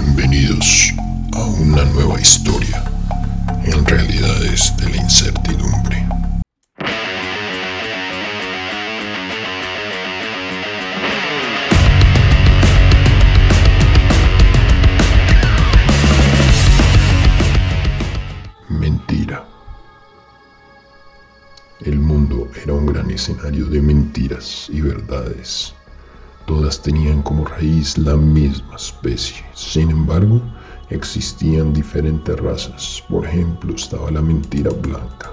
Bienvenidos a una nueva historia en realidades de la incertidumbre. Mentira. El mundo era un gran escenario de mentiras y verdades Todas tenían como raíz la misma especie. Sin embargo, existían diferentes razas. Por ejemplo, estaba la mentira blanca.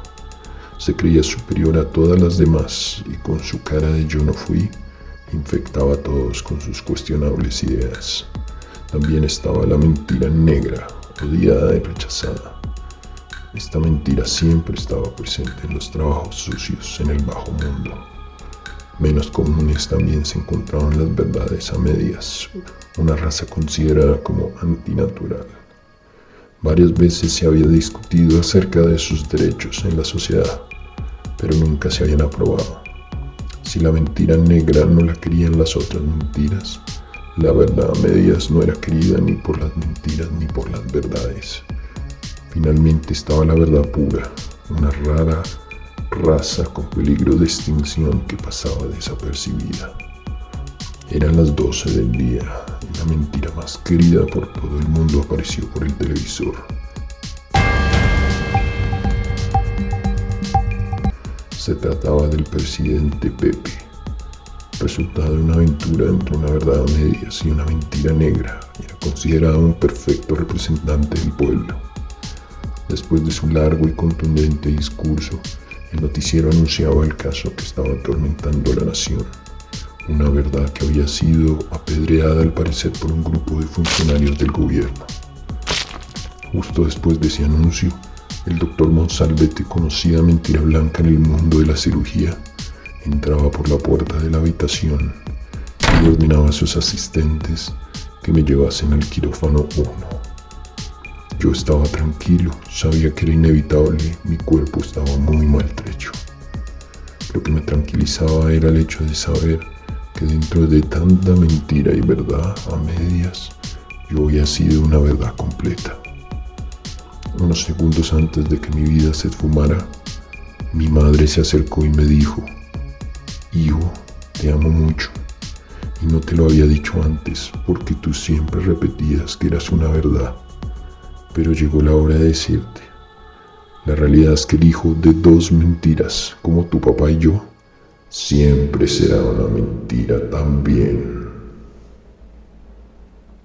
Se creía superior a todas las demás y con su cara de yo no fui, infectaba a todos con sus cuestionables ideas. También estaba la mentira negra, odiada y rechazada. Esta mentira siempre estaba presente en los trabajos sucios en el bajo mundo. Menos comunes también se encontraban las verdades a medias, una raza considerada como antinatural. Varias veces se había discutido acerca de sus derechos en la sociedad, pero nunca se habían aprobado. Si la mentira negra no la querían las otras mentiras, la verdad a medias no era querida ni por las mentiras ni por las verdades. Finalmente estaba la verdad pura, una rara raza con peligro de extinción que pasaba desapercibida. Eran las 12 del día y la mentira más querida por todo el mundo apareció por el televisor. Se trataba del presidente Pepe, resultado de una aventura entre una verdad a medias y una mentira negra. Era considerado un perfecto representante del pueblo. Después de su largo y contundente discurso, el noticiero anunciaba el caso que estaba atormentando a la nación, una verdad que había sido apedreada al parecer por un grupo de funcionarios del gobierno. Justo después de ese anuncio, el doctor Monsalvete, conocida mentira blanca en el mundo de la cirugía, entraba por la puerta de la habitación y ordenaba a sus asistentes que me llevasen al quirófano 1. Yo estaba tranquilo, sabía que era inevitable, mi cuerpo estaba muy maltrecho. Lo que me tranquilizaba era el hecho de saber que dentro de tanta mentira y verdad a medias, yo había sido una verdad completa. Unos segundos antes de que mi vida se esfumara, mi madre se acercó y me dijo, Hijo, te amo mucho. Y no te lo había dicho antes porque tú siempre repetías que eras una verdad pero llegó la hora de decirte. La realidad es que el hijo de dos mentiras, como tu papá y yo, siempre será una mentira también.